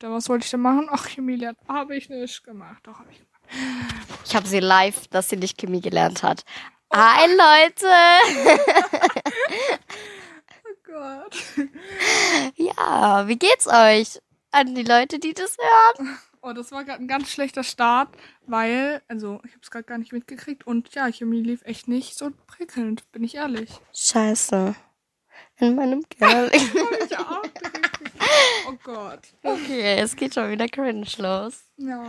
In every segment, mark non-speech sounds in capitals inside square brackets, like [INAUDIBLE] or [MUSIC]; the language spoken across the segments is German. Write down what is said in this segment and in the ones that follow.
fünfte. Was wollte ich denn machen? Ach, Chemie lernen. Habe ich nicht gemacht. Doch, habe ich gemacht. Ich habe sie live, dass sie nicht Chemie gelernt hat. Hi Leute! [LAUGHS] Oh Gott. Ja, wie geht's euch? An die Leute, die das hören? Oh, das war gerade ein ganz schlechter Start, weil, also, ich habe es gerade gar nicht mitgekriegt und ja, Chemie lief echt nicht so prickelnd, bin ich ehrlich. Scheiße. In meinem. [LAUGHS] Hab ich auch [LAUGHS] direkt. [LAUGHS] oh Gott. okay, es geht schon wieder cringe los. Ja.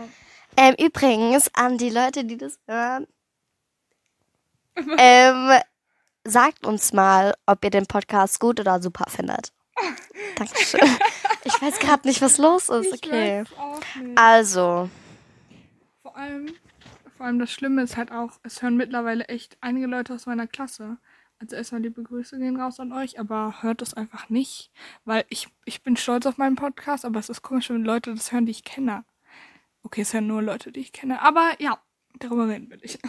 Ähm, übrigens, an die Leute, die das hören, [LAUGHS] ähm, sagt uns mal, ob ihr den Podcast gut oder super findet. [LAUGHS] Dankeschön. Ich weiß gerade nicht, was los ist. Okay. Also, Vor allem, vor allem das Schlimme ist halt auch, es hören mittlerweile echt einige Leute aus meiner Klasse. Also erstmal liebe Grüße gehen raus an euch, aber hört das einfach nicht. Weil ich, ich bin stolz auf meinen Podcast, aber es ist komisch, wenn Leute das hören, die ich kenne. Okay, es hören nur Leute, die ich kenne. Aber ja, darüber reden will ich.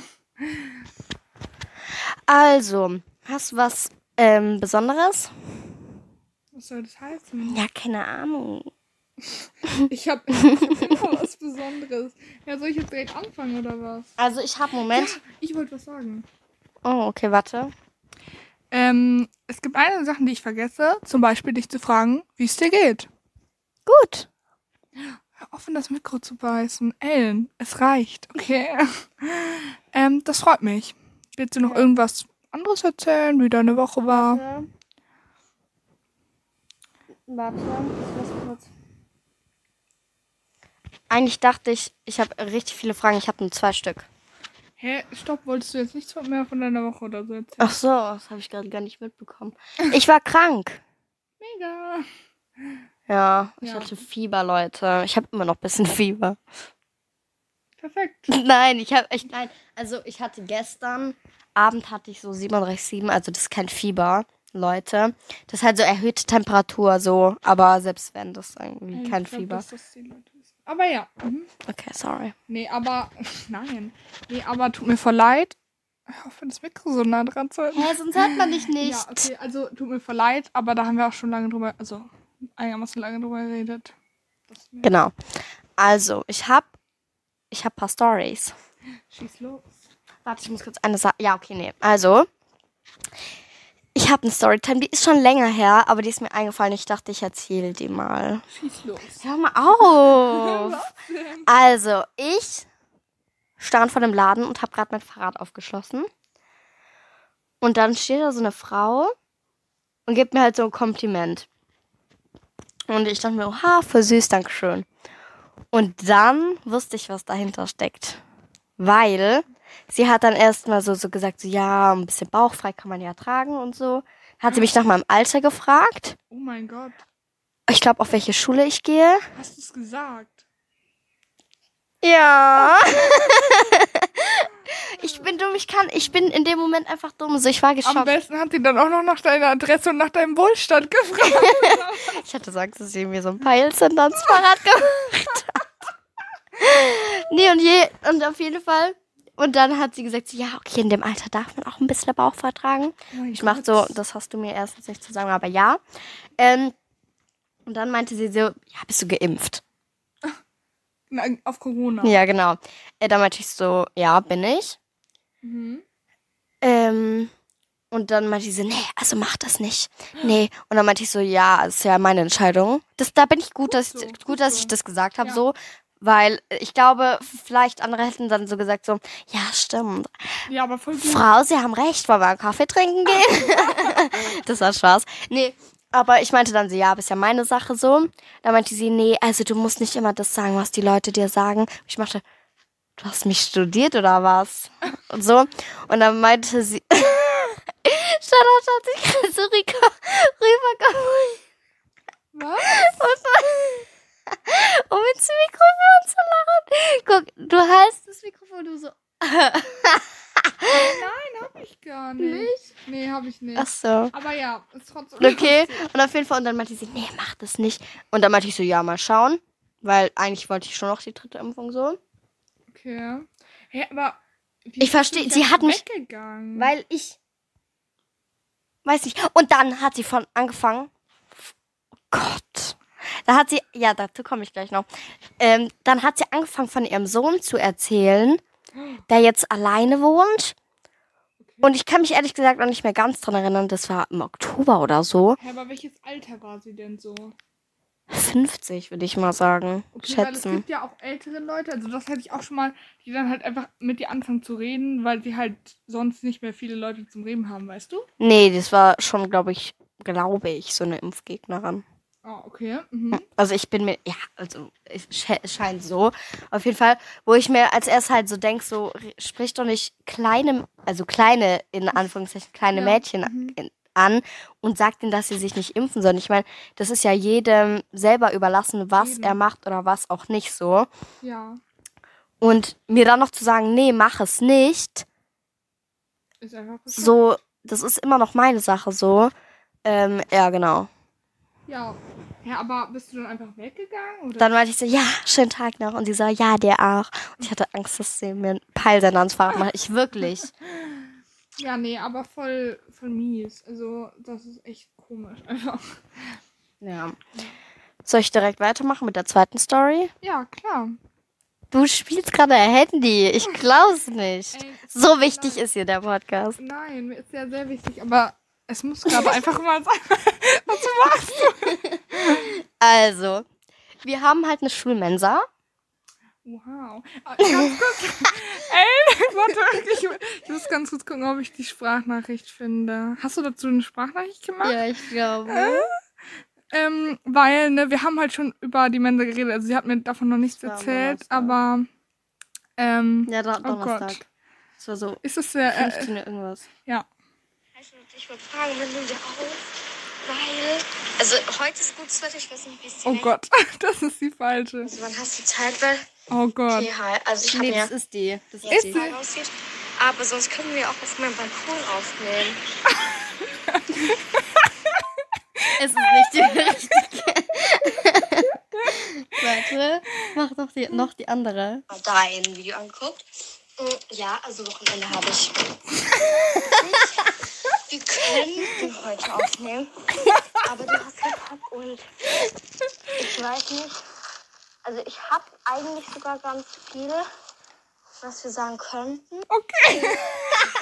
also, hast du was ähm, Besonderes? Was soll das heißen? Ja, keine Ahnung. [LAUGHS] Ich habe [LAUGHS] immer was Besonderes. Ja, soll ich jetzt direkt anfangen oder was? Also, ich habe Moment. Ich wollte was sagen. Oh, okay, warte. Ähm, es gibt einige Sachen, die ich vergesse. Zum Beispiel dich zu fragen, wie es dir geht. Gut. Hör auf, in das Mikro zu beißen. Ellen, es reicht, okay? [LAUGHS] ähm, das freut mich. Willst du noch irgendwas anderes erzählen, wie deine Woche war? Warte. Warte, ich muss kurz. Eigentlich dachte ich, ich habe richtig viele Fragen. Ich habe nur zwei Stück. Hä, stopp, wolltest du jetzt nichts mehr von deiner Woche oder so erzählen? Ach so, das habe ich gerade gar nicht mitbekommen. Ich war krank. Mega. Ja, ich Ja. hatte Fieber, Leute. Ich habe immer noch ein bisschen Fieber. Perfekt. [LAUGHS] Nein, ich habe echt nein. Also ich hatte gestern Abend hatte ich so 37,7, also das ist kein Fieber, Leute. Das ist halt so erhöhte Temperatur so, aber selbst wenn das irgendwie kein Ich glaub, Fieber. das die Leute. Aber ja. Mhm. Okay, sorry. Nee, aber. [LAUGHS] Nein. Nee, aber tut mir voll leid. Hör auf, das Mikro so nah dran zu halten. Hä, sonst hört man dich nicht. Ja, okay, also tut mir voll leid, aber da haben wir auch schon lange drüber, also einigermaßen lange drüber geredet. Genau. Also, ich habe ich habe paar Stories. Schieß los. Warte, ich muss kurz eine Sache. Ja, okay, nee. Also, ich habe eine Storytime, die ist schon länger her, aber die ist mir eingefallen. Ich dachte, ich erzähle die mal. Schieß los. Hör mal auf. [LAUGHS] Also, ich stand vor dem Laden und habe gerade mein Fahrrad aufgeschlossen. Und dann steht da so eine Frau und gibt mir halt so ein Kompliment. Und ich dachte mir, oha, voll süß, Dankeschön. Und dann wusste ich, was dahinter steckt. Weil sie hat dann erstmal so, so gesagt, so, ja, ein bisschen bauchfrei kann man ja tragen und so. Hat sie mich nach meinem Alter gefragt. Oh mein Gott. Ich glaube, auf welche Schule ich gehe. Hast du es gesagt? Ja. [LAUGHS] ich bin dumm, ich kann, ich bin in dem Moment einfach dumm. So, ich war Am geschockt. besten hat sie dann auch noch nach deiner Adresse und nach deinem Wohlstand gefragt. [LAUGHS] Ich hatte Angst, dass sie mir so ein ans Fahrrad gemacht hat. nee, und je, und auf jeden Fall. Und dann hat sie gesagt, ja, okay, in dem Alter darf man auch ein bisschen Bauch vertragen. Ich mach so, das hast du mir erstens nicht zu sagen, aber ja. Ähm, und dann meinte sie so, ja, bist du geimpft? [LAUGHS] Auf Corona. Ja, genau. Äh, dann meinte ich so, ja, bin ich. Mhm. Ähm, und dann meinte sie so, nee, also mach das nicht. Nee. Und dann meinte ich so, ja, das ist ja meine Entscheidung. Das, da bin ich gut, dass, so, ich, gut, gut dass so. ich das gesagt habe, Ja. so. Weil ich glaube, vielleicht andere hätten dann so gesagt, so, ja, stimmt. Ja, aber voll gut. Frau, Sie haben recht, wollen wir einen Kaffee trinken gehen? [LAUGHS] das war Spaß. Nee, aber ich meinte dann so, ja, aber ist ja meine Sache so. Da meinte sie, nee, also du musst nicht immer das sagen, was die Leute dir sagen. Ich machte, du hast mich studiert oder was? Und so. Und dann meinte sie, [LAUGHS] Charlotte hat sich gerade so rüber- rübergeholt. Was? Um ins Mikrofon zu lachen. Guck, du hältst das Mikrofon, du so. Nein, hab ich gar nicht. Nicht? Nee, hab ich nicht. Ach so. Aber ja, ist trotzdem. Okay, und auf jeden Fall, und dann meinte sie, nee, mach das nicht. Und dann meinte ich so, ja, mal schauen. Weil eigentlich wollte ich schon noch die dritte Impfung so. Okay. Hä, aber. Ich versteh- bist du sie hat mich- Weggegangen? Weil ich. Weiß nicht. Und dann hat sie von angefangen. Oh Gott. Da hat sie, ja, dazu komme ich gleich noch. Ähm, dann hat sie angefangen von ihrem Sohn zu erzählen, der jetzt alleine wohnt. Und ich kann mich ehrlich gesagt noch nicht mehr ganz dran erinnern, das war im Oktober oder so. Hä, aber welches Alter war sie denn so? 50, würde ich mal sagen. Okay, weil es schätzen. gibt ja auch ältere Leute, also das hätte ich auch schon mal, die dann halt einfach mit dir anfangen zu reden, weil sie halt sonst nicht mehr viele Leute zum Reden haben, weißt du? Nee, das war schon, glaube ich, glaube ich, so eine Impfgegnerin. Ah, okay. Mhm. Also ich bin mir, ja, also es sche- scheint so. Auf jeden Fall, wo ich mir als erst halt so denk, so sprich doch nicht kleine, also kleine, in Anführungszeichen, kleine Ja, Mädchen mhm. an und sagt ihnen, dass sie sich nicht impfen sollen. Ich meine, das ist ja jedem selber überlassen, was Eben. er macht oder was auch nicht so. Ja, Und mir dann noch zu sagen, nee, mach es nicht, ist einfach so, das ist immer noch meine Sache so. Ähm, ja, genau. Ja. Ja, aber bist du dann einfach weggegangen? Oder? Dann meinte ich so, ja, schönen Tag noch. Und sie so, ja, dir auch. Und ich hatte Angst, dass sie mir einen Peilsender ans Fahrrad macht. Ich wirklich. [LAUGHS] Ja, nee, aber voll, voll mies. Also, das ist echt komisch einfach. Ja. Soll ich direkt weitermachen mit der zweiten Story? Ja, klar. Du spielst gerade Handy. Ich glaub's nicht. Ey, So wichtig leid. ist hier der Podcast. Nein, mir ist ja sehr wichtig, aber es muss gerade einfach mal sein. [LAUGHS] Was machst du? Also, wir haben halt eine Schulmensa. Wow. Ah, Ganz [LAUGHS] kurz. Ey, warte, ich, ich muss ganz kurz gucken, ob ich die Sprachnachricht finde. Hast du dazu eine Sprachnachricht gemacht? Ja, ich glaube. Ähm, weil, ne, wir haben halt schon über die Mensa geredet. Also sie hat mir davon noch nichts Das erzählt, Donnerstag. aber ähm, Ja, Don Oh Gott. Donnerstag. Das war so ist es sehr. Äh, 15 Uhr irgendwas. ja. Ich wollte fragen, wann nehmen wir auf? Weil, also heute ist gutes Wetter, ich weiß nicht, wie es Oh Gott, [LAUGHS] das ist die falsche. Also wann hast du Zeit? Weil, Oh Gott. okay, also ich habe Nee, das ist die. Das ist aussieht. Aber sonst können wir auch auf meinem Balkon aufnehmen. [LAUGHS] Es ist nicht die [LAUGHS] richtige. Warte, mach doch die, noch die andere. Mal da ein Video angeguckt. Mm, Ja, also Wochenende habe ich. [LAUGHS] wir könnten heute aufnehmen. Aber du hast Hip-Hop und ich weiß nicht. Also ich habe eigentlich sogar ganz viel, was wir sagen könnten. Okay. [LAUGHS]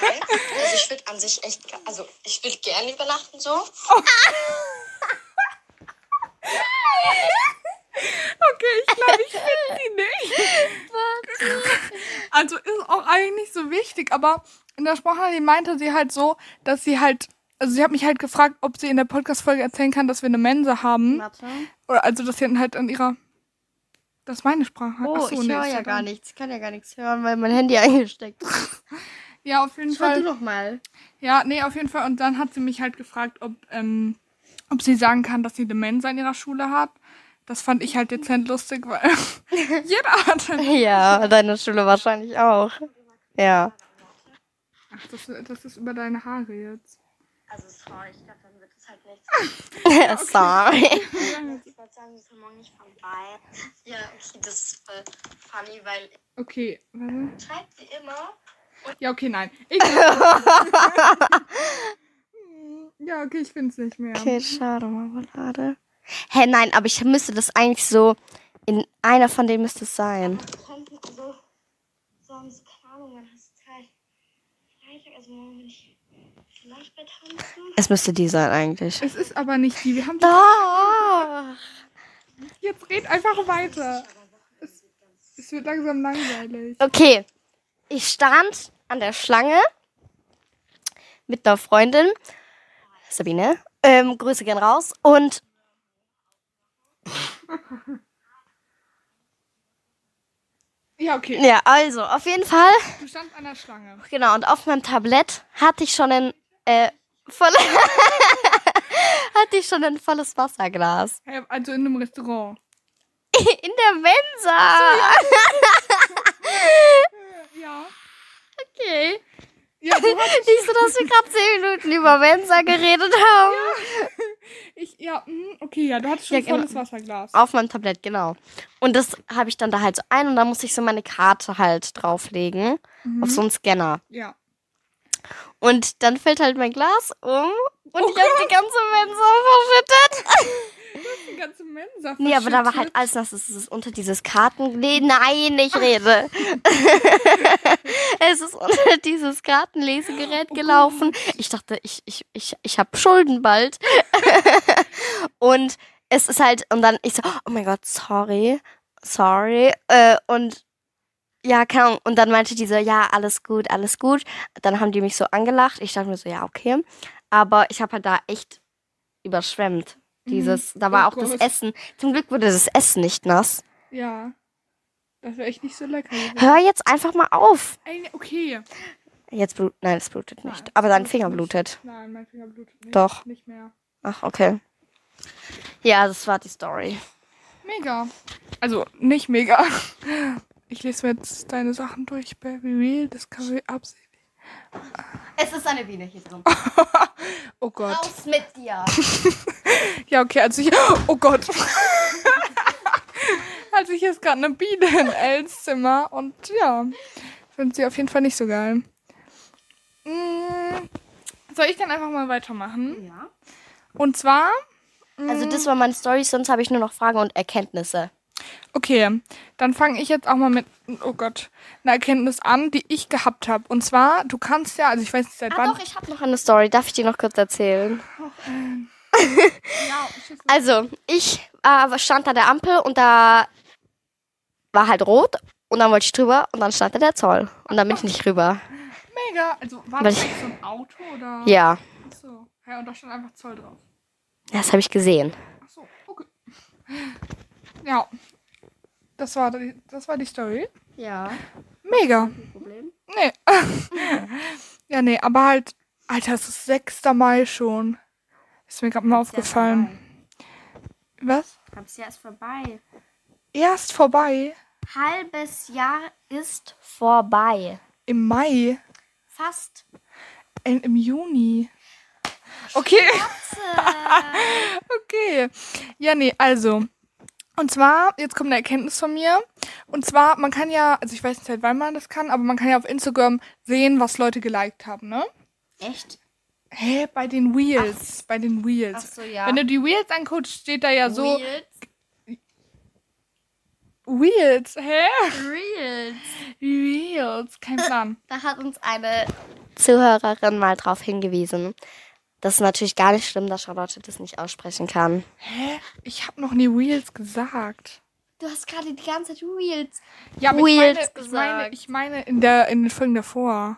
Also ich würde an sich echt, also ich würde gerne übernachten so. [LAUGHS] Okay, ich glaube, ich finde die nicht. Also ist auch eigentlich nicht so wichtig, aber in der Sprachnachricht meinte sie halt so, dass sie halt, also sie hat mich halt gefragt, ob sie in der Podcast-Folge erzählen kann, dass wir eine Mensa haben. Warte. Oder also, dass sie halt an ihrer, das ist meine Sprache. Oh, Ach so, ich nee, höre ja gar nichts. Ich kann ja gar nichts hören, weil mein Handy [LAUGHS] eingesteckt ist. Ja, auf jeden Schau du Fall. doch mal. Ja, nee, auf jeden Fall. Und dann hat sie mich halt gefragt, ob, ähm, ob sie sagen kann, dass sie eine Mensa in ihrer Schule hat. Das fand ich halt dezent lustig, weil [LAUGHS] jeder hat eine [LAUGHS] Ja, deine Schule wahrscheinlich auch. Ja. Ach, das, das ist über deine Haare jetzt. Also sorry, ich glaube, dann wird es halt nichts. [LAUGHS] Sorry. Ich wollte sagen, wir sind morgen nicht vorbei. Ja, okay, das ist voll funny, weil Okay, warte. ich schreibe sie immer. Ja, okay, nein. Ich ja, okay, ich find's nicht mehr. Okay, schade, Marmelade. Hä, nein, aber ich müsste das eigentlich so. In einer von denen müsste es sein. Könnten also sonst, keine Ahnung, wann hast du Zeit? Freitag, also morgen bin ich vielleicht bei Tanzen. Es müsste die sein eigentlich. Es ist aber nicht die. Wir haben Doch. jetzt red einfach weiter. Es, es wird langsam langweilig. Okay. Ich stand an der Schlange mit einer Freundin. Sabine. Ähm, Grüße gern raus. Und [LAUGHS] Ja, okay. ja, also, auf jeden Fall. Du standst an der Schlange. Genau, und auf meinem Tablett hatte ich schon ein äh, voll [LAUGHS] hatte ich schon ein volles Wasserglas. Also in einem Restaurant. [LAUGHS] In der Mensa. Ja. Okay. Ja, du hast, [LAUGHS] Nicht so, dass wir gerade zehn Minuten über Mensa geredet haben. [LAUGHS] ich, ja, hm, okay, ja, du hattest schon Ja, ein genau. volles Wasserglas. Auf meinem Tablett, genau. Und das habe ich dann da halt so ein und da musste ich so meine Karte halt drauflegen. Auf so einen Scanner. Ja. Und dann fällt halt mein Glas um und ich habe die ganze Mensa verschüttet. [LAUGHS] Die ganze Mensa Nee, aber da war halt alles nass. Es ist unter dieses Karten... Nee, nein, ich rede. [LAUGHS] es ist unter dieses Kartenlesegerät Oh gelaufen. Ich dachte, ich, ich, ich, ich habe Schulden bald. [LAUGHS] und es ist halt... Und dann ich so, oh mein Gott, sorry. Sorry. Äh, und ja, keine Ahnung. Und dann meinte die so, ja, alles gut, alles gut. Dann haben die mich so angelacht. Ich dachte mir so, ja, okay. Aber ich habe halt da echt überschwemmt. Dieses, da war Oh auch das Gott. Essen. Zum Glück wurde das Essen nicht nass. Ja. Das wäre echt nicht so lecker gewesen. Hör jetzt einfach mal auf. Okay. Jetzt blut, nein, es blutet nicht. Nein, Aber dein das Finger nicht. blutet. Nein, mein Finger blutet nicht. Doch. Nicht mehr. Ach, okay. Ja, das war die Story. Mega. Also, nicht mega. Ich lese mir jetzt deine Sachen durch. Baby Real, Discovery, absichtlich. Es ist eine Biene hier drin. [LAUGHS] Oh Gott. Raus mit dir. [LAUGHS] Ja, okay, also ich. Oh Gott. [LAUGHS] also hier ist gerade eine Biene in Els Zimmer und ja, finde sie auf jeden Fall nicht so geil. Mm, Soll ich dann einfach mal weitermachen? Ja. Und zwar, Also das war meine Story, sonst habe ich nur noch Fragen und Erkenntnisse. Okay, dann fange ich jetzt auch mal mit, oh Gott, einer Erkenntnis an, die ich gehabt habe. Und zwar, du kannst ja, also ich weiß nicht seit Ah wann. doch, ich habe noch eine Story. Darf ich die noch kurz erzählen? [LAUGHS] ja. Also, ich äh, stand an der Ampel und da war halt rot und dann wollte ich drüber und dann stand da der Zoll. Und dann bin ich nicht rüber. Mega. Also war das so ein Auto oder? Ja, Achso. Ja, und da stand einfach Zoll drauf. das habe ich gesehen. Ach so, okay. Ja. Das war die, das war die Story. Ja. Mega. Problem. Nee. [LAUGHS] ja, nee, aber halt, Alter, es ist 6. Mai schon. Ist mir gerade mal aufgefallen. Was? Halbes Jahr ist vorbei. Erst vorbei. Halbes Jahr ist vorbei. Im Mai. Fast. Äh, Im Juni. Okay. [LAUGHS] okay. Ja, nee, also. Und zwar, jetzt kommt eine Erkenntnis von mir. Und zwar, man kann ja, also ich weiß nicht, seit wann man das kann, aber man kann ja auf Instagram sehen, was Leute geliked haben, ne? Echt? Hä, bei den Wheels. Bei den Wheels. Ach so, ja. Wenn du die Wheels anguckst, steht da ja so. Reels. Wheels, hä? Reels. Wheels, kein Plan. Da hat uns eine Zuhörerin mal drauf hingewiesen. Das ist natürlich gar nicht schlimm, dass Charlotte das nicht aussprechen kann. Hä? Ich habe noch nie Wheels gesagt. Du hast gerade die ganze Zeit Reels. Ja, aber Wheels ich meine, ich meine, gesagt. ich meine in der in den Folgen davor.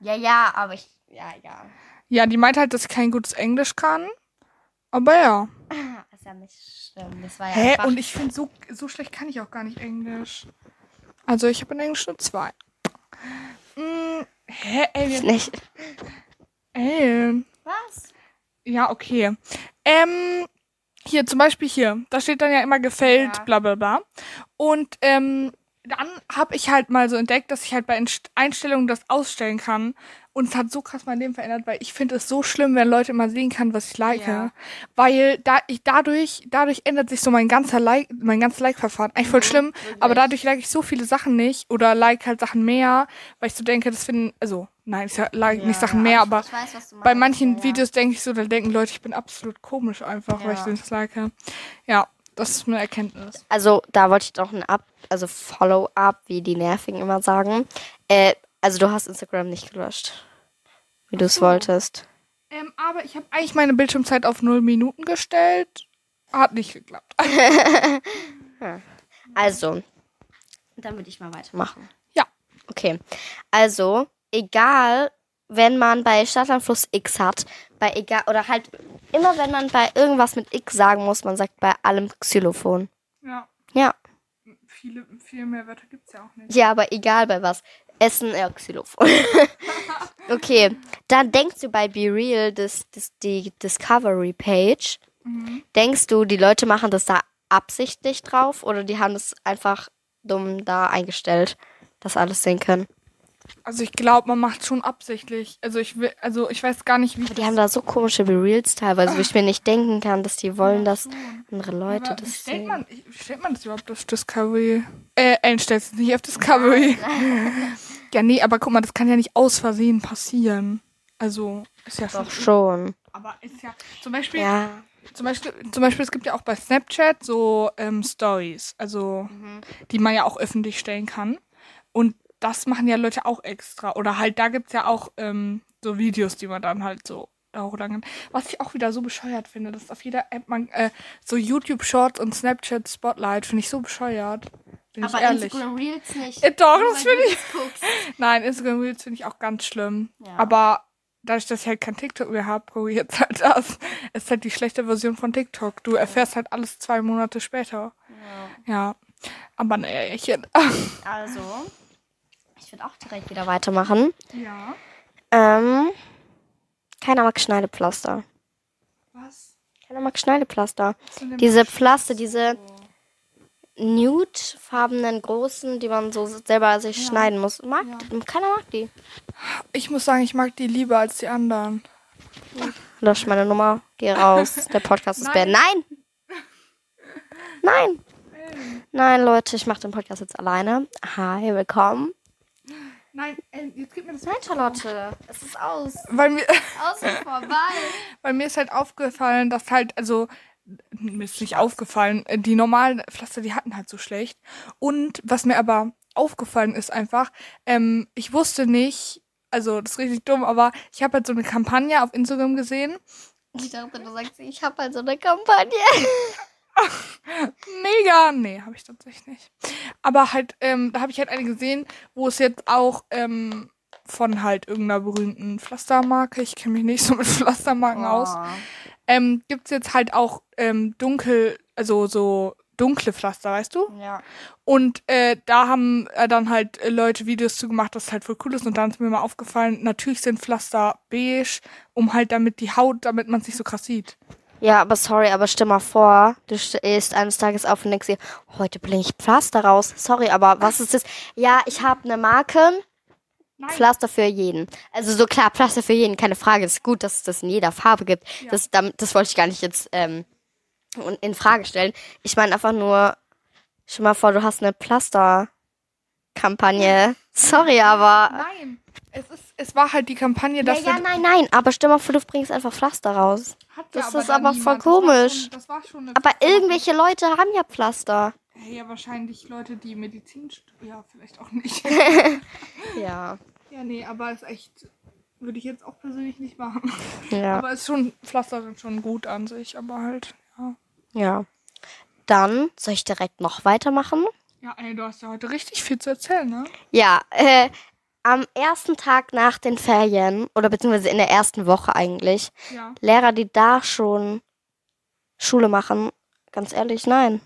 Ja, ja, aber ich. Ja, ja. Ja, die meint halt, dass ich kein gutes Englisch kann. Aber ja. Ist ja nicht schlimm. Das war ja Hä? Und ich finde, so, so schlecht kann ich auch gar nicht Englisch. Also ich habe in Englisch nur zwei. Mm, hä? Alien? nicht. Alien. Was? Ja, okay. Ähm, hier, zum Beispiel hier. Da steht dann ja immer gefällt, Ja. bla bla bla. Und ähm, dann habe ich halt mal so entdeckt, dass ich halt bei Einst- Einstellungen das ausstellen kann. Und es hat so krass mein Leben verändert, weil ich finde es so schlimm, wenn Leute immer sehen kann, was ich like. Ja. Weil da ich dadurch, dadurch ändert sich so mein ganzer Like, mein ganzes Like-Verfahren. Eigentlich voll schlimm, aber dadurch like ich so viele Sachen nicht oder like halt Sachen mehr, weil ich so denke, das finden, also, nein, ich like nicht Sachen mehr, aber weiß, bei manchen ja, ja. Videos denke ich so, da denken Leute, ich bin absolut komisch einfach, weil ich Ja. das like. Ja, das ist eine Erkenntnis. Also, da wollte ich doch ein Up, also Follow-up, wie die Nervigen immer sagen. Äh, also, du hast Instagram nicht gelöscht. Wie du es so. wolltest. Ähm, aber ich habe eigentlich meine Bildschirmzeit auf 0 Minuten gestellt. Hat nicht geklappt. [LAUGHS] [LAUGHS] Also, dann würde ich mal weitermachen. Ja. Okay. Also, egal, wenn man bei Stadtlandfluss X hat, bei egal, oder halt immer wenn man bei irgendwas mit X sagen muss, man sagt bei allem Xylophon. Ja, Ja. viele, viel mehr Wörter gibt es ja auch nicht. Ja, aber egal bei was. Essen, ja, Xylophon. [LAUGHS] okay. Dann denkst du bei Be Real, das, das, die Discovery Page, denkst du, die Leute machen das da absichtlich drauf oder die haben das einfach dumm da eingestellt, dass alles sehen können? Also ich glaube, man macht schon absichtlich. Also ich will, also ich weiß gar nicht, wie. Aber die haben da so komische Be Reals teilweise, wo ich mir nicht denken kann, dass die wollen, dass andere Leute Aber wie das stellt sehen. man, wie stellt man das überhaupt auf Discovery? Äh, Ellen stellt es nicht auf Discovery. [LAUGHS] ja, nee, aber guck mal, das kann ja nicht aus Versehen passieren. Also, ist ja schon. Doch schon. Aber ist ja, zum Beispiel, Ja. Zum Beispiel, zum Beispiel, es gibt ja auch bei Snapchat so ähm, Stories, also Mhm. die man ja auch öffentlich stellen kann. Und das machen ja Leute auch extra. Oder halt, da gibt's ja auch ähm, so Videos, die man dann halt so da hochladen kann. Was ich auch wieder so bescheuert finde, dass auf jeder App man äh, so YouTube Shorts und Snapchat Spotlight finde ich so bescheuert. Bin ich Aber ehrlich. Instagram Reels nicht. Äh, doch, das finde ich. [LAUGHS] Nein, Instagram Reels finde ich auch ganz schlimm. Ja. Aber dadurch, dass ich halt kein TikTok mehr habe, ich jetzt halt das. Es ist halt die schlechte Version von TikTok. Du erfährst halt alles zwei Monate später. Ja. Aber naja, ich. Also, ich würde auch direkt wieder weitermachen. Ja. Ähm, keiner mag Schneidepflaster. Was? Keiner mag Schneidepflaster. Diese Pflaster, diese nude-farbenen großen, die man so selber sich schneiden muss. Mag, Keiner mag die. Ich muss sagen, ich mag die lieber als die anderen. Lösch meine Nummer. Geh raus. [LAUGHS] Der Podcast ist beendet. Nein! Nein! Nein, Leute, ich mache den Podcast jetzt alleine. Hi, willkommen. Nein, äh, jetzt gib mir das Nein, Charlotte, es ist aus. Weil mir, [LAUGHS] Aus und vorbei. [LAUGHS] weil mir ist halt aufgefallen, dass halt, also, mir ist nicht aufgefallen, äh, die normalen Pflaster, die hatten halt so schlecht. Und was mir aber aufgefallen ist einfach, ähm, ich wusste nicht, also das ist richtig dumm, aber ich habe halt so eine Kampagne auf Instagram gesehen. Ich dachte, du sagst, ich habe halt so eine Kampagne. [LAUGHS] [LAUGHS] Mega! Nee, habe ich tatsächlich nicht. Aber halt, ähm, da habe ich halt eine gesehen, wo es jetzt auch ähm, von halt irgendeiner berühmten Pflastermarke, ich kenne mich nicht so mit [LAUGHS] Pflastermarken aus, ähm, gibt's jetzt halt auch ähm, dunkel, also so dunkle Pflaster, weißt du? Ja. Und äh, da haben äh, dann halt äh, Leute Videos zu gemacht, das halt voll cool ist. Und dann ist mir mal aufgefallen, natürlich sind Pflaster beige, um halt damit die Haut, damit man es nicht so krass sieht. Ja, aber sorry, aber stell mal vor, du stehst eines Tages auf und denkst dir, heute bringe ich Pflaster raus. Sorry, aber was ist das? Ja, ich habe eine Marke, Nein. Pflaster für jeden. Also so klar, Pflaster für jeden, keine Frage. Es ist gut, dass es das in jeder Farbe gibt. Ja. Das, das wollte ich gar nicht jetzt ähm, in Frage stellen. Ich meine einfach nur, stell mal vor, du hast eine Pflaster-Kampagne. Sorry, aber... Nein, es, ist, es war halt die Kampagne, Ja, dass ja, wir- nein, nein, aber stell mal vor, du bringst einfach Pflaster raus. Hat Das ja ist aber voll niemand. Das war komisch. schon- Das war schon Aber irgendwelche Leute haben ja Pflaster. Ja, wahrscheinlich Leute, die Medizin studieren. Ja, vielleicht auch nicht. [LAUGHS] Ja. ja, nee, aber ist echt. Würde ich jetzt auch persönlich nicht machen. Ja. Aber ist schon, Pflaster sind schon gut an sich, aber halt, ja. Ja. Dann soll ich direkt noch weitermachen? Ja, ey, du hast ja heute richtig viel zu erzählen, ne? Ja, äh, am ersten Tag nach den Ferien, oder beziehungsweise in der ersten Woche eigentlich, Ja. Lehrer, die da schon Schule machen, ganz ehrlich, nein.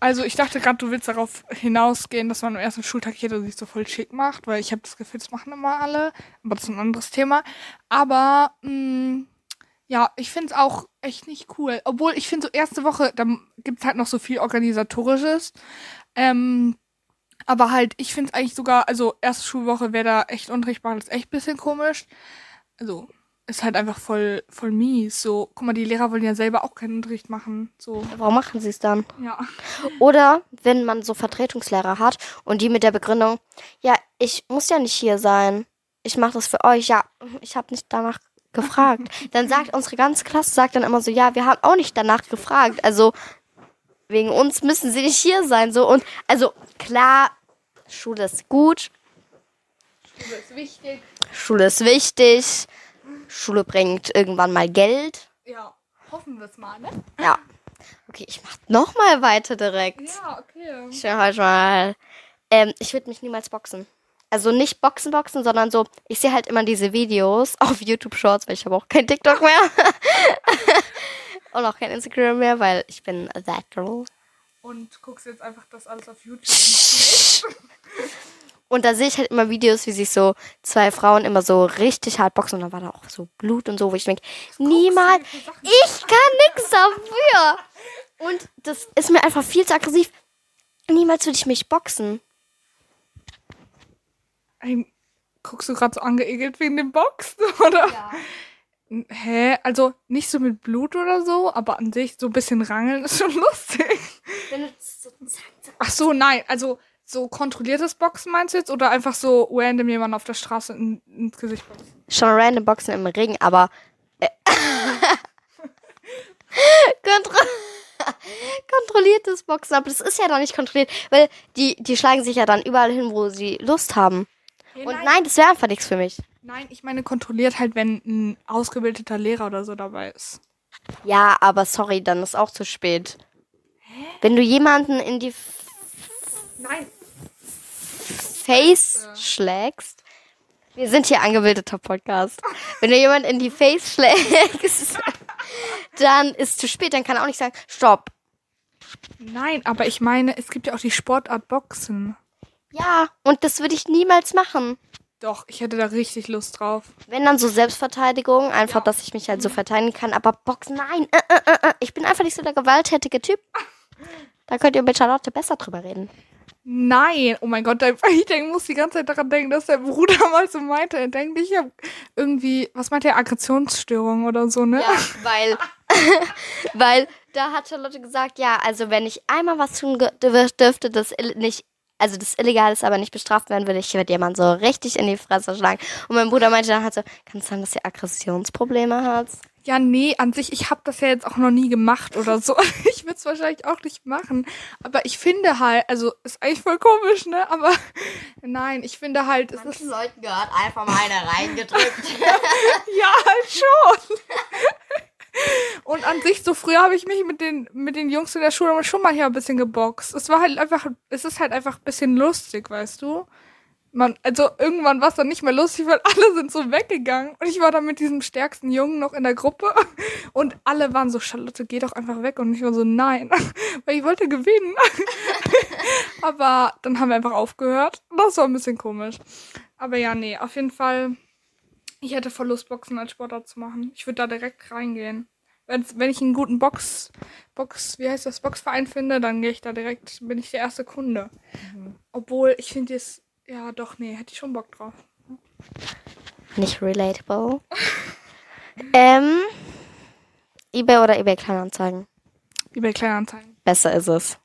Also ich dachte gerade, du willst darauf hinausgehen, dass man am ersten Schultag jeder sich so voll schick macht, weil ich habe das Gefühl, das machen immer alle, aber das ist ein anderes Thema. Aber mh, ja, ich finde es auch echt nicht cool. Obwohl ich finde, so erste Woche, da gibt's halt noch so viel Organisatorisches. Ähm, aber halt, ich finde es eigentlich sogar, also erste Schulwoche wäre da echt Unterricht machen, das ist echt ein bisschen komisch. Also, ist halt einfach voll, voll mies. So, guck mal, die Lehrer wollen ja selber auch keinen Unterricht machen. So, Warum machen sie es dann? ja. [LAUGHS] Oder wenn man so Vertretungslehrer hat und die mit der Begründung, ja, ich muss ja nicht hier sein. Ich mache das für euch. Ja, ich habe nicht danach gefragt. [LAUGHS] Dann sagt unsere ganze Klasse, sagt dann immer so, ja, wir haben auch nicht danach gefragt. Also wegen uns müssen sie nicht hier sein. So und also klar, Schule ist gut, Schule ist wichtig. Schule ist wichtig, Schule bringt irgendwann mal Geld. Ja, hoffen wir es mal, ne? Ja. Okay, ich mach noch mal weiter direkt. Ja, okay. Ich will heute mal. Ähm, ich würde mich niemals boxen. Also nicht boxen, boxen, sondern so, ich sehe halt immer diese Videos [LAUGHS] auf YouTube Shorts, weil ich habe auch kein TikTok mehr. [LAUGHS] Und auch kein Instagram mehr, weil ich bin that girl. Und guckst jetzt einfach das alles auf YouTube. und da sehe ich halt immer Videos, wie sich so zwei Frauen immer so richtig hart boxen. Und dann war da auch so Blut und so, wo ich denke, niemals, ich kann nichts dafür. Und das ist mir einfach viel zu aggressiv. Niemals würde ich mich boxen. Ey, guckst du gerade so angeekelt wegen dem Boxen, [LAUGHS] oder? Ja. Hä? Also nicht so mit Blut oder so, aber an sich so ein bisschen rangeln ist schon [LAUGHS] lustig. Wenn du so zack, zack. Ach so, nein. Also so kontrolliertes Boxen meinst du jetzt? Oder einfach so random jemand auf der Straße in, ins Gesicht boxen? Schon random Boxen im Ring, aber [LAUGHS] Kontro [LAUGHS] kontrolliertes Boxen, aber das ist ja doch nicht kontrolliert, weil die, die schlagen sich ja dann überall hin, wo sie Lust haben. Und nein, das wäre einfach nichts für mich. Nein, ich meine kontrolliert halt, wenn ein ausgebildeter Lehrer oder so dabei ist. Ja, aber sorry, dann ist auch zu spät. Wenn du jemanden in die Nein. Face schlägst. Wir sind hier angebildeter Podcast. Wenn du jemanden in die Face schlägst, [LAUGHS] dann ist zu spät. Dann kann er auch nicht sagen, stopp. Nein, aber ich meine, es gibt ja auch die Sportart Boxen. Ja, und das würde ich niemals machen. Doch, ich hätte da richtig Lust drauf. Wenn dann so Selbstverteidigung, einfach, dass ich mich halt so verteidigen kann. Aber Boxen, nein. Äh, äh, äh, äh. Ich bin einfach nicht so der gewalttätige Typ. Da könnt ihr mit Charlotte besser drüber reden. Nein, oh mein Gott, [LAUGHS] ich denk, muss die ganze Zeit daran denken, dass der Bruder mal so meinte. Er denkt, ich habe irgendwie, was meint er, Aggressionsstörung oder so, ne? Ja, weil, [LAUGHS] weil da hat Charlotte gesagt, ja, also wenn ich einmal was tun dürfte, das nicht, also das illegal ist, aber nicht bestraft werden würde, ich mit jemand so richtig in die Fresse schlagen. Und mein Bruder meinte dann halt so, kann es sein, dass ihr Aggressionsprobleme hat? Ja, nee, an sich, ich habe das ja jetzt auch noch nie gemacht oder so. [LAUGHS] Ich würde es wahrscheinlich auch nicht machen. Aber ich finde halt, also ist eigentlich voll komisch, ne? Aber [LAUGHS] nein, ich finde halt, es ist Leuten gehört einfach mal eine reingedrückt. [LAUGHS] ja halt schon. Und an sich, so früher habe ich mich mit den, mit den Jungs in der Schule schon mal hier ein bisschen geboxt. Es war halt einfach, es ist halt einfach ein bisschen lustig, weißt du? Man, also irgendwann war es dann nicht mehr lustig, weil alle [LAUGHS] sind so weggegangen. Und ich war dann mit diesem stärksten Jungen noch in der Gruppe. Und alle waren so, Charlotte, geh doch einfach weg. Und ich war so, nein. [LAUGHS] Weil ich wollte gewinnen. [LAUGHS] Aber dann haben wir einfach aufgehört. Das war ein bisschen komisch. Aber ja, nee, auf jeden Fall. Ich hätte voll Lust, Boxen als Sportart zu machen. Ich würde da direkt reingehen. Wenn's, wenn ich einen guten Box, Box, wie heißt das, Boxverein finde, dann gehe ich da direkt, bin ich der erste Kunde. Obwohl, ich finde es, ja doch, nee, hätte ich schon Bock drauf. Nicht relatable. [LAUGHS] ähm, eBay oder eBay Kleinanzeigen? eBay Kleinanzeigen. Besser ist es.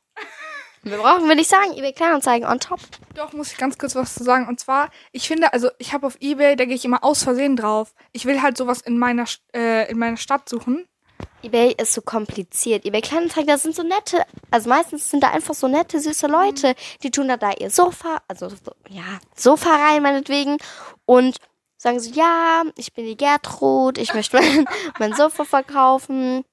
Wir brauchen, will ich sagen, eBay Kleinanzeigen on top. Doch, muss ich ganz kurz was zu sagen. Und zwar, ich finde, also ich habe auf Ebay, da gehe ich immer aus Versehen drauf. Ich will halt sowas in meiner, äh, in meiner Stadt suchen. eBay ist so kompliziert. eBay Kleinanzeigen, da sind so nette, also meistens sind da einfach so nette, süße Leute, die tun da da ihr Sofa, also so, ja, Sofa rein meinetwegen und sagen so, ja, ich bin die Gertrud, ich möchte mein, [LAUGHS] mein Sofa verkaufen.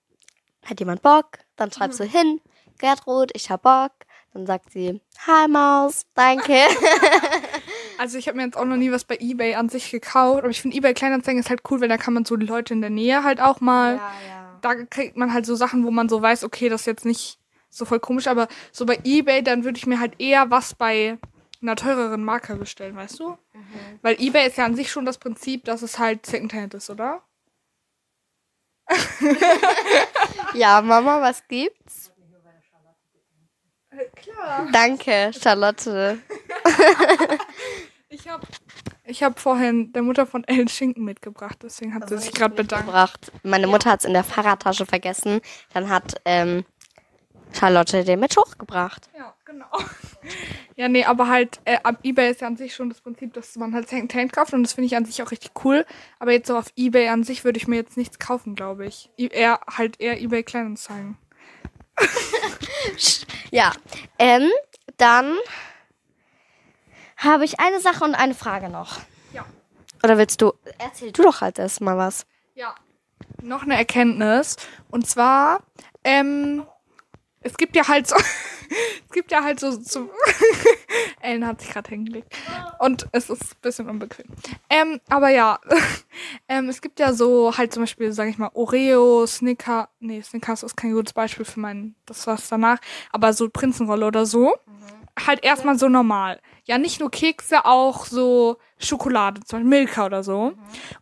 Hat jemand Bock? Dann schreibst du hin, Gertrud, ich hab Bock. Dann sagt sie, hi Maus, danke. [LAUGHS] Also ich habe mir jetzt auch noch nie was bei Ebay an sich gekauft. Aber ich finde Ebay Kleinanzeigen ist halt cool, weil da kann man so die Leute in der Nähe halt auch mal. ja. Da kriegt man halt so Sachen, wo man so weiß, okay, das ist jetzt nicht so voll komisch. Aber so bei Ebay, dann würde ich mir halt eher was bei einer teureren Marke bestellen, weißt du? Weil Ebay ist ja an sich schon das Prinzip, dass es halt Secondhand ist, oder? [LAUGHS] Ja, Mama, was gibt's? Klar. Danke, Charlotte. [LAUGHS] Ich habe ich hab vorhin der Mutter von Ellen Schinken mitgebracht, deswegen hat sie sich gerade bedankt. Meine Mutter hat es in der Fahrradtasche vergessen. Dann hat ähm, Charlotte den mit hochgebracht. Ja, genau. [LAUGHS] Ja, nee, aber halt, äh, ab Ebay ist ja an sich schon das Prinzip, dass man halt Secondhand kauft und das finde ich an sich auch richtig cool. Aber jetzt so auf Ebay an sich würde ich mir jetzt nichts kaufen, glaube ich. I eher, halt eher Ebay Kleinanzeigen. [LAUGHS] Ja, ähm, dann habe ich eine Sache und eine Frage noch. Ja. Oder willst du? Erzähl du doch halt erst mal was. Ja. Noch eine Erkenntnis. Und zwar, ähm, es gibt ja halt so, [LAUGHS] es gibt ja halt so, so [LAUGHS] Ellen hat sich gerade hingelegt. Und es ist ein bisschen unbequem. Ähm, aber ja, [LAUGHS] ähm, es gibt ja so halt zum Beispiel, sage ich mal, Oreo, Snicker, nee, Snickers ist kein gutes Beispiel für mein, das war's danach, aber so Prinzenrolle oder so. Halt erstmal so normal. Ja, nicht nur Kekse, auch so Schokolade, zum Beispiel Milka oder so.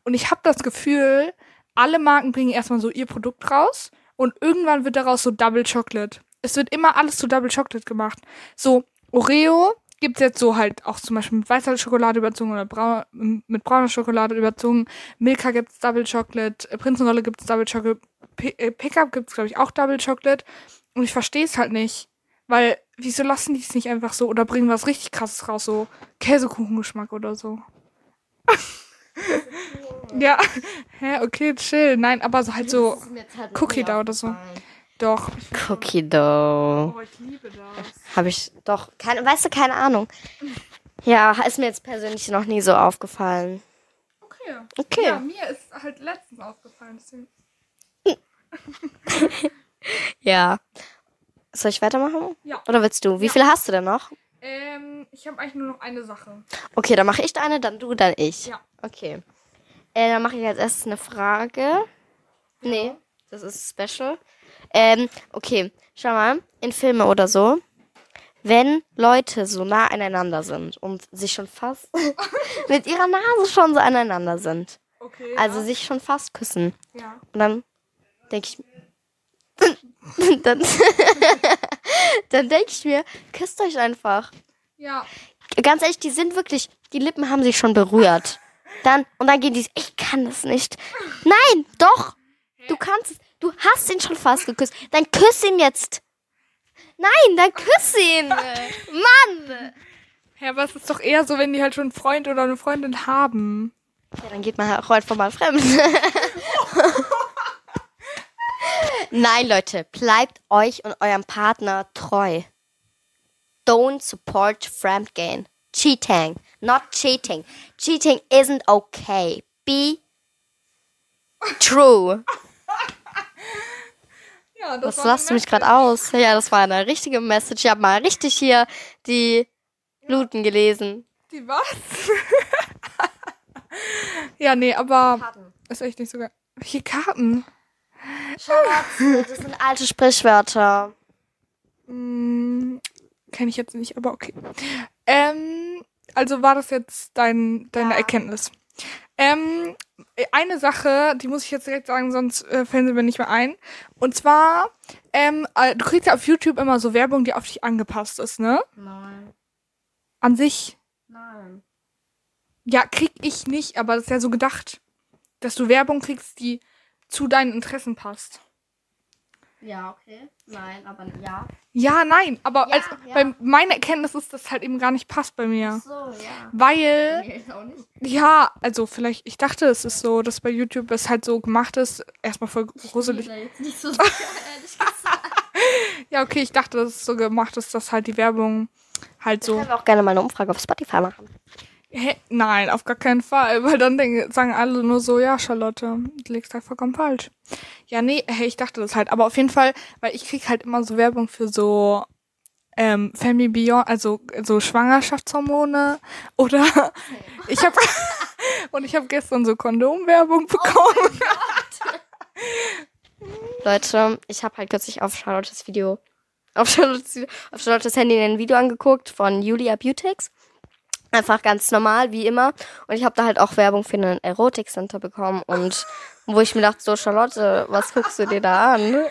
Und ich habe das Gefühl, alle Marken bringen erstmal so ihr Produkt raus und irgendwann wird daraus so Double Chocolate. Es wird immer alles zu Double Chocolate gemacht. So, Oreo gibt's jetzt so halt auch zum Beispiel mit weißer Schokolade überzogen oder brau mit brauner Schokolade überzogen. Milka gibt's Double Chocolate, äh, Prinzenrolle gibt's Double Chocolate, P äh, Pickup gibt's glaube ich auch Double Chocolate. Und ich verstehe es halt nicht. Weil, wieso lassen die es nicht einfach so oder bringen was richtig krasses raus, so Käsekuchengeschmack oder so. [LAUGHS] Ja. [LAUGHS] Hä, okay, chill. Nein, aber so halt so halt Cookie Dough oder so. aufgefallen. Doch. Cookie Dough. Oh, ich liebe das. Habe ich doch, keine, weißt du, keine Ahnung. Ja, ist mir jetzt persönlich noch nie so aufgefallen. Okay. Okay. Ja, mir ist halt letztens aufgefallen. [LAUGHS] Ja. Soll ich weitermachen? Ja. Oder willst du? Wie Ja. viele hast du denn noch? Ähm, ich habe eigentlich nur noch eine Sache. Okay, dann mache ich eine, dann du, dann ich. Ja. Okay. Äh, dann mache ich als erstes eine Frage. Nee, das ist special. Ähm, okay, schau mal, in Filmen oder so, wenn Leute so nah aneinander sind und sich schon fast [LAUGHS] mit ihrer Nase schon so aneinander sind, Okay. also sich schon fast küssen, ja. und dann denke ich, [LAUGHS] dann, [LAUGHS] dann denke ich mir, küsst euch einfach. Ja. Ganz ehrlich, die sind wirklich, die Lippen haben sich schon berührt. Dann, und dann gehen die, ich kann das nicht. Nein, doch. Du kannst es. Du hast ihn schon fast geküsst. Dann küss ihn jetzt. Nein, dann küss ihn. [LAUGHS] Mann. Ja, aber es ist doch eher so, wenn die halt schon einen Freund oder eine Freundin haben. Ja, dann geht man halt auch einfach mal fremd. [LAUGHS] Nein, Leute, bleibt euch und eurem Partner treu. Don't support fremdgehen. Cheating, not cheating. Cheating isn't okay. Be true. Ja, das Was lasst du mich gerade aus? Ja, das war eine richtige Message. Ich habe mal richtig hier die Luten gelesen. Die was? [LAUGHS] ja, nee, aber ist echt nicht so geil. Welche Karten? Schatz, [LAUGHS] das sind alte Sprichwörter. Hm, Kenne ich jetzt nicht, aber okay. Ähm, also war das jetzt dein, deine Ja. Erkenntnis. Ähm, eine Sache, die muss ich jetzt direkt sagen, sonst äh, fällen sie mir nicht mehr ein. Und zwar, ähm, äh, du kriegst ja auf YouTube immer so Werbung, die auf dich angepasst ist, ne? Nein, An sich. nein. Ja, krieg ich nicht, aber das ist ja so gedacht, dass du Werbung kriegst, die zu deinen Interessen passt. Ja, okay. Nein, aber ja. Ja, nein, aber Ja, als, ja. bei meiner Erkenntnis ist das halt eben gar nicht passt bei mir. So, ja. Weil, Nee, auch nicht. ja, also vielleicht, ich dachte, es ist so, dass bei YouTube es halt so gemacht ist, erstmal voll gruselig. da jetzt nicht so [LAUGHS] sicher, ehrlich gesagt. [LAUGHS] Ja, okay, ich dachte, dass es so gemacht ist, dass halt die Werbung halt so. Können wir auch gerne mal eine Umfrage auf Spotify machen. Hä? Nein, auf gar keinen Fall, [LAUGHS] weil dann denken, sagen alle nur so, ja, Charlotte, du legst halt vollkommen falsch. Ja, nee, hey, ich dachte das halt, aber auf jeden Fall, weil ich krieg halt immer so Werbung für so ähm, Family Beyond, also so Schwangerschaftshormone [LAUGHS] oder ich habe [LAUGHS] und ich habe gestern so Kondomwerbung bekommen. Leute, ich habe halt kürzlich auf Charlottes Video, auf Charlottes, auf Charlottes Handy ein Video angeguckt von Julia Beautix. Einfach ganz normal, wie immer. Und ich habe da halt auch Werbung für einen Erotik-Center bekommen. Und wo ich mir dachte, so Charlotte, was guckst du dir da an?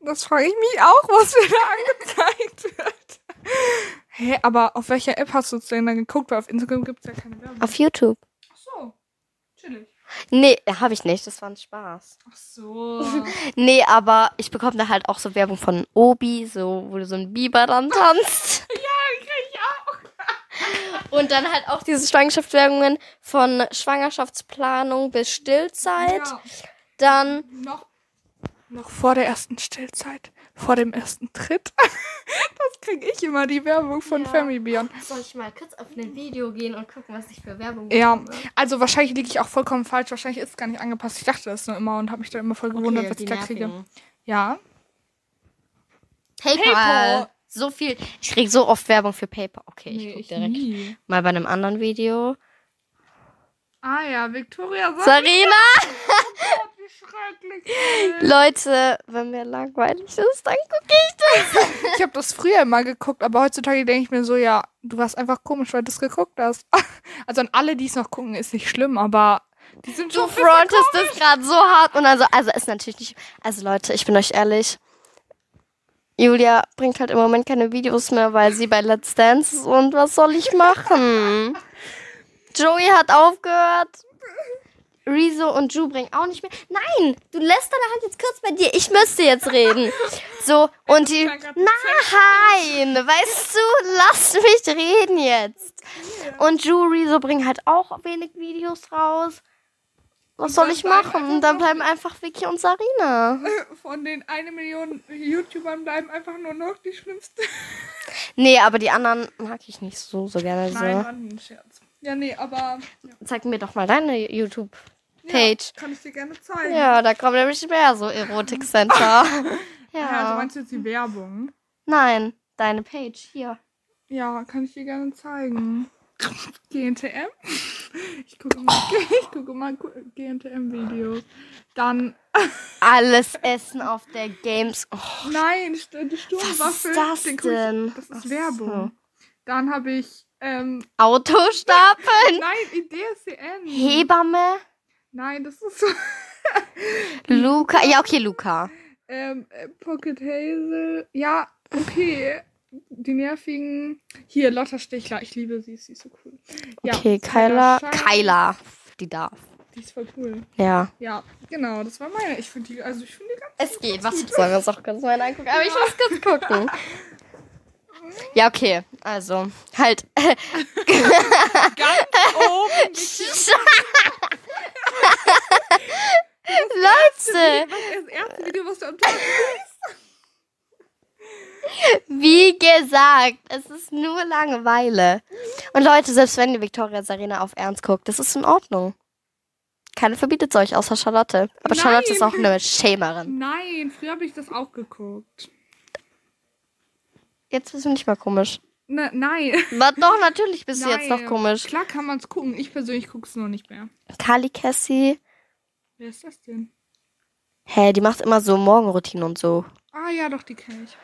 Das frage ich mich auch, was mir da angezeigt wird. Hä, aber auf welcher App hast du es denn dann geguckt? Weil auf Instagram gibt's ja keine Werbung. Auf YouTube. Ach so, chillig. Nee, habe ich nicht. Das war ein Spaß. Ach so. [LAUGHS] Nee, aber ich bekomme da halt auch so Werbung von Obi, so, wo du so ein Biber dann tanzt. [LAUGHS] ja, die krieg ich auch. Und dann halt auch diese Schwangerschaftswerbungen von Schwangerschaftsplanung bis Stillzeit. Ja. Dann, Noch, noch vor der ersten Stillzeit, vor dem ersten Tritt. [LAUGHS] Das kriege ich immer, die Werbung von Ja. Family Beyond. soll ich mal kurz auf ein Video gehen und gucken, was ich für Werbung Ja, also wahrscheinlich liege ich auch vollkommen falsch. Wahrscheinlich ist es gar nicht angepasst. Ich dachte das nur immer und habe mich dann immer voll gewundert, was ich da kriege. Ja. PayPal. PayPal. So viel. Ich krieg so oft Werbung für PayPal. Okay, ich Nee, guck ich direkt nie. mal bei einem anderen Video. Ah ja, Victoria Sarina! [LAUGHS] schrecklich. Leute, wenn mir langweilig ist, dann gucke ich das. Ich habe das früher immer geguckt, aber heutzutage denke ich mir so, ja, du warst einfach komisch, weil du es geguckt hast. [LAUGHS] Also an alle, die es noch gucken, ist nicht schlimm, aber die sind Du schon bisschen frontest das gerade so hart und also, also ist natürlich nicht. Also Leute, ich bin euch ehrlich. Julia bringt halt im Moment keine Videos mehr, weil sie bei Let's Dance ist und was soll ich machen? [LAUGHS] Joey hat aufgehört. Rezo und Ju bringen auch nicht mehr. Nein, du lässt deine Hand jetzt kurz bei dir. Ich müsste jetzt reden. So, und die. Nein, weißt du, lass mich reden jetzt. Und Ju, Rezo bringen halt auch wenig Videos raus. Was soll ich machen? einfach Dann bleiben einfach Vicky und Sarina. [LAUGHS] Von den eine Million YouTubern bleiben einfach nur noch die schlimmsten. [LAUGHS] Nee, aber die anderen mag ich nicht so, so gerne. Nein, So. ein Scherz. Ja, nee, aber. Ja. Zeig mir doch mal deine YouTube-Page. Ja, kann ich dir gerne zeigen. Ja, da kommt nämlich mehr so Erotik-Center. [LAUGHS] Ja, also ja. meinst du jetzt die Werbung? Nein, deine Page hier. Ja, kann ich dir gerne zeigen. GNTM? Ich gucke mal, [LAUGHS] ich gucke mal GNTM-Videos. Dann, [LAUGHS] Alles Essen auf der Games. Oh, nein, die Sturmwaffel. Was ist das ich- denn? Das ist. Werbung. Dann habe ich, ähm, Autostapeln. [LAUGHS] nein, IDSCN. Hebamme. Nein, das ist so, Luca. Ja, okay, Luca. ähm, äh, Pocket Hazel. Ja, okay. Die nervigen. Hier, Lotta Stichler. Ich liebe sie, sie ist so cool. Ja, Okay, Kyla Kyla. Kyla. Die darf. Die ist voll cool. Ja. Ja, genau, das war meine. Ich finde die, also ich finde die ganz Es geht. Was sollen wir uns auch kurz mal angucken? Aber ich muss kurz gucken. [LAUGHS] Ja, okay. Also, halt. [LAUGHS] oben. [LAUGHS] Leute, Das erste Video, was du am Tag siehst. Wie gesagt, es ist nur Langeweile. Und Leute, selbst wenn die Victoria Sarina auf Ernst guckt, das ist in Ordnung. Keiner verbietet es euch, außer Charlotte. Aber Charlotte Nein. ist auch eine Schämerin. Nein, früher habe ich das auch geguckt. Jetzt bist du nicht mal komisch. Ne, nein. Was doch, natürlich bist du jetzt noch Nein. komisch. Klar kann man es gucken. Ich persönlich gucke es noch nicht mehr. Kali Cassie. Wer ist das denn? Hä, die macht immer so Morgenroutinen und so. Ah ja, doch, die kenne ich.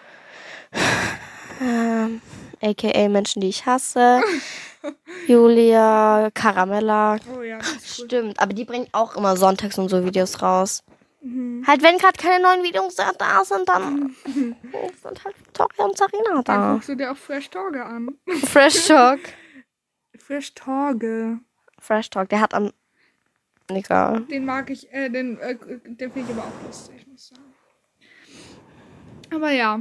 Ähm, AKA Menschen, die ich hasse. [LAUGHS] Julia, Caramella. Oh ja, cool. Stimmt, aber die bringt auch immer sonntags und so Videos raus. Mhm. Halt, wenn gerade keine neuen Videos da da sind, dann [LAUGHS] sind halt Victoria und Sarina Dann da. guckst du dir auch Fresh Torge an. [LAUGHS] Fresh Talk. Fresh Torge. Fresh Talk, der hat am. Egal. Den mag ich, äh, den, äh, den finde ich aber auch lustig, muss ich sagen. Aber ja.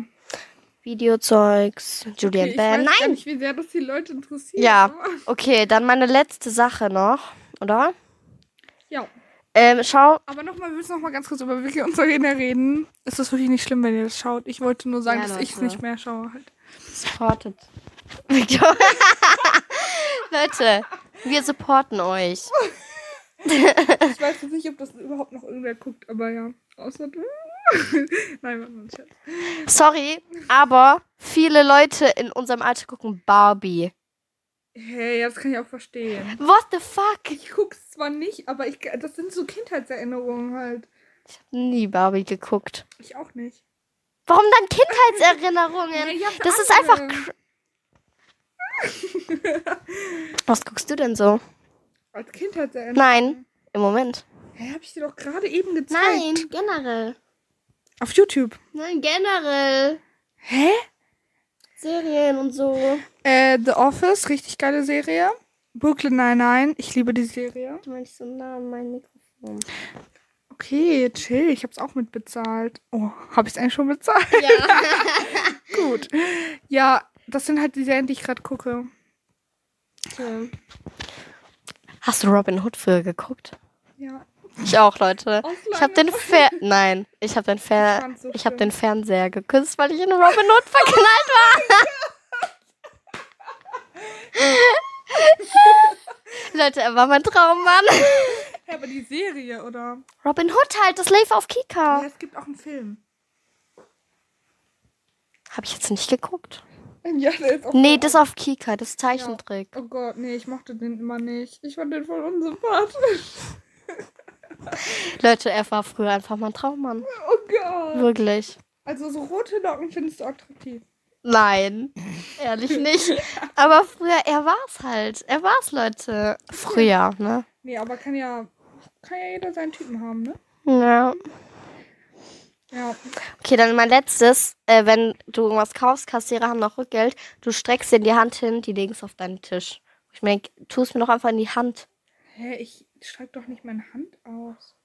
Videozeugs, Julian Okay, ich Bam. weiß gar Nein! nicht, wie sehr das die Leute interessiert. Ja, okay, dann meine letzte Sache noch, oder? Ja. Ähm, schau. Aber nochmal, wir müssen noch mal ganz kurz über Vicky und Serena reden. Ist wirklich nicht schlimm, wenn ihr das schaut. Ich wollte nur sagen, Ja, dass ich es nicht mehr schaue. Halt. Supportet. [LAUGHS] [LAUGHS] Leute, wir supporten euch. Ich weiß jetzt nicht, ob das überhaupt noch irgendwer guckt, aber ja. Außer du. [LAUGHS] Nein, warte mal, Scherz. Sorry, aber viele Leute in unserem Alter gucken Barbie. Hey, das kann ich auch verstehen. What the fuck? Ich guck's zwar nicht, aber ich, das sind so Kindheitserinnerungen halt. Nie Barbie geguckt. Ich auch nicht. Warum dann Kindheitserinnerungen? [LAUGHS] Ja, Das ist einfach. [LAUGHS] Was guckst du denn so? Als Kindheitserinnerung. Nein, im Moment. Hä, hab ich dir doch gerade eben gezeigt. generell. Auf YouTube. Nein, generell. Hä? Serien und so. Äh, The Office, richtig geile Serie. Brooklyn 99, ich liebe die Serie. Du meinst so nah an mein Mikrofon. Okay, chill, ich hab's auch mitbezahlt. Oh, hab ich's eigentlich schon bezahlt? Ja. [LAUGHS] Gut. Ja, das sind halt die Serien, die ich gerade gucke. Hast du Robin Hood früher geguckt? Ja. Ich auch, Leute. Ich habe den Fer Nein, ich habe den Fer so ich habe den Fernseher geküsst, weil ich in Robin Hood verknallt war. Leute, er war mein Traummann. Ja, aber die Serie, oder? Robin Hood halt, das lief auf Ja, Kika. es gibt auch einen Film. Habe ich jetzt nicht geguckt. Ja, der ist auch Nee, das auf Kika, das Zeichentrick. Oh Gott, nee, ich mochte den immer nicht. Ich fand den voll unsympathisch. [LAUGHS] Leute, er war früher einfach mein Traummann. Oh Gott. Wirklich. Also so rote Locken findest du attraktiv. Nein, ehrlich nicht. Aber früher, er war's halt. Er war's, Leute. Früher, ne? Nee, aber kann ja, kann ja jeder seinen Typen haben, ne? Ja. Ja. Okay, dann mein letztes. Äh, wenn du irgendwas kaufst, Kassierer haben noch Rückgeld. Du streckst dir die Hand hin, die legen es auf deinen Tisch. Ich meine, tu es mir doch einfach in die Hand. Hä, ich streck doch nicht meine Hand aus.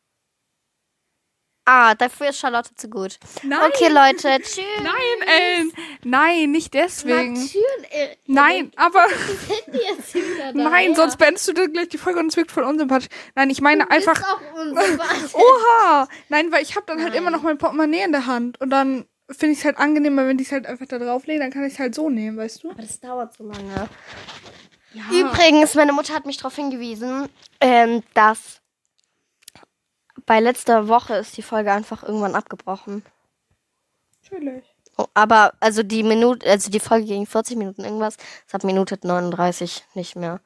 Ah, dafür ist Charlotte zu gut. Nein. Okay, Leute, [LAUGHS] tschüss. Nein, Ellen. Nein, nicht deswegen. Natürlich. Nein, aber [LAUGHS] [LAUGHS] nein, sonst beendest du dann gleich die Folge und es wirkt voll unsympathisch. Nein, ich meine einfach. Ist auch unsympathisch. Oha! Nein, weil ich habe dann halt immer noch mein Portemonnaie in der Hand und dann finde ich es halt angenehmer, wenn ich es halt einfach da drauflege, dann kann ich es halt so nehmen, weißt du? Aber das dauert so lange. Ja. Übrigens, meine Mutter hat mich darauf hingewiesen, ähm, dass bei letzter Woche ist die Folge einfach irgendwann abgebrochen. Natürlich. Oh, aber also die Minute, also die Folge ging 40 Minuten irgendwas, es hat Minute 39 nicht mehr.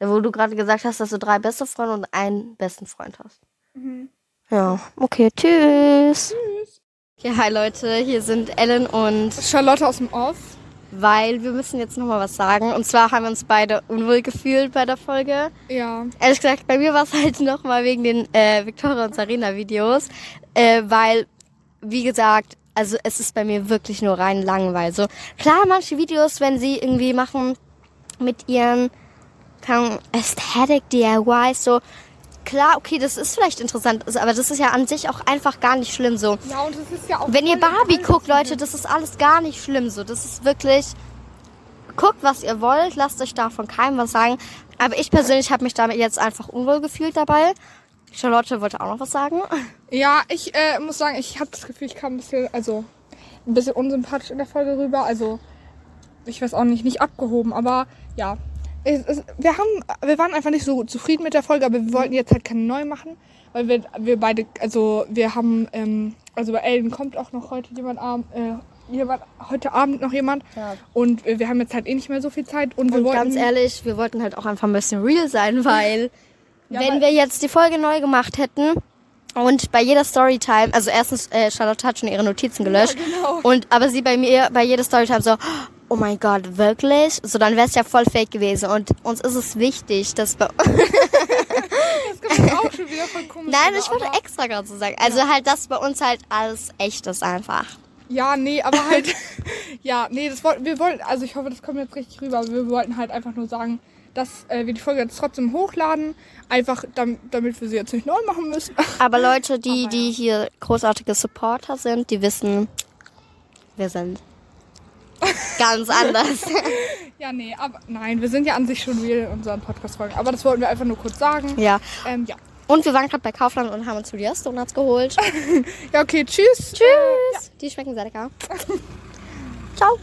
Wo du gerade gesagt hast, dass du drei beste Freunde und einen besten Freund hast. Mhm. Ja, okay, tschüss. Tschüss. Okay, hi Leute, hier sind Ellen und Charlotte aus dem Off. Weil wir müssen jetzt nochmal was sagen. Und zwar haben wir uns beide unwohl gefühlt bei der Folge. Ja. Ehrlich gesagt, bei mir war es halt nochmal wegen den äh, Victoria und Sarina Videos, äh, weil, wie gesagt, also es ist bei mir wirklich nur rein Langeweile. So, klar, manche Videos, wenn sie irgendwie machen mit ihren Ahnung, Aesthetic DIYs, so, klar, okay, das ist vielleicht interessant, aber das ist ja an sich auch einfach gar nicht schlimm so. Ja, und es ist ja auch. Wenn ihr Barbie guckt, Leute, das ist alles gar nicht schlimm so. Das ist wirklich. Guckt, was ihr wollt, lasst euch davon keinem was sagen. Aber ich persönlich habe mich damit jetzt einfach unwohl gefühlt dabei. Charlotte wollte auch noch was sagen. Ja, ich äh, muss sagen, ich habe das Gefühl, ich kam ein bisschen, also ein bisschen unsympathisch in der Folge rüber. Also ich weiß auch nicht, nicht abgehoben, aber ja. Es, es, wir haben, wir waren einfach nicht so zufrieden mit der Folge, aber wir wollten jetzt halt keine neu machen, weil wir, wir beide, also wir haben, ähm, also bei Ellen kommt auch noch heute jemand abend, äh, jemand, heute Abend noch jemand Ja. und wir, wir haben jetzt halt eh nicht mehr so viel Zeit und wir Und wollten ganz ehrlich, wir wollten halt auch einfach ein bisschen real sein, weil [LAUGHS] Ja, wenn weil- wir jetzt die Folge neu gemacht hätten und bei jeder Storytime, also erstens, äh, Charlotte hat schon ihre Notizen gelöscht. genau. Und aber sie bei mir bei jeder Storytime so, oh mein Gott, wirklich? So, dann wäre es ja voll fake gewesen. Und uns ist es wichtig, dass bei [LAUGHS] das kommt auch schon wieder voll komisch. Nein, ich wollte aber- extra gerade so sagen. Also halt, dass bei uns halt alles echt ist einfach. Ja, nee, aber halt, [LAUGHS] ja, nee, das wollten, wir wollten, also ich hoffe, das kommt jetzt richtig rüber, aber wir wollten halt einfach nur sagen, dass äh, wir die Folge jetzt trotzdem hochladen, einfach damit, damit wir sie jetzt nicht neu machen müssen. [LAUGHS] Aber Leute, die, Aber die hier großartige Supporter sind, die wissen, wir sind ganz anders. [LAUGHS] ja, nee, aber nein, wir sind ja an sich schon real in unseren Podcast-Folgen, aber das wollten wir einfach nur kurz sagen. ja. Ähm, ja. Und wir waren gerade bei Kaufland und haben uns Julias Donuts geholt. [LAUGHS] Ja, okay, tschüss. Tschüss. Die schmecken sehr lecker. Ciao.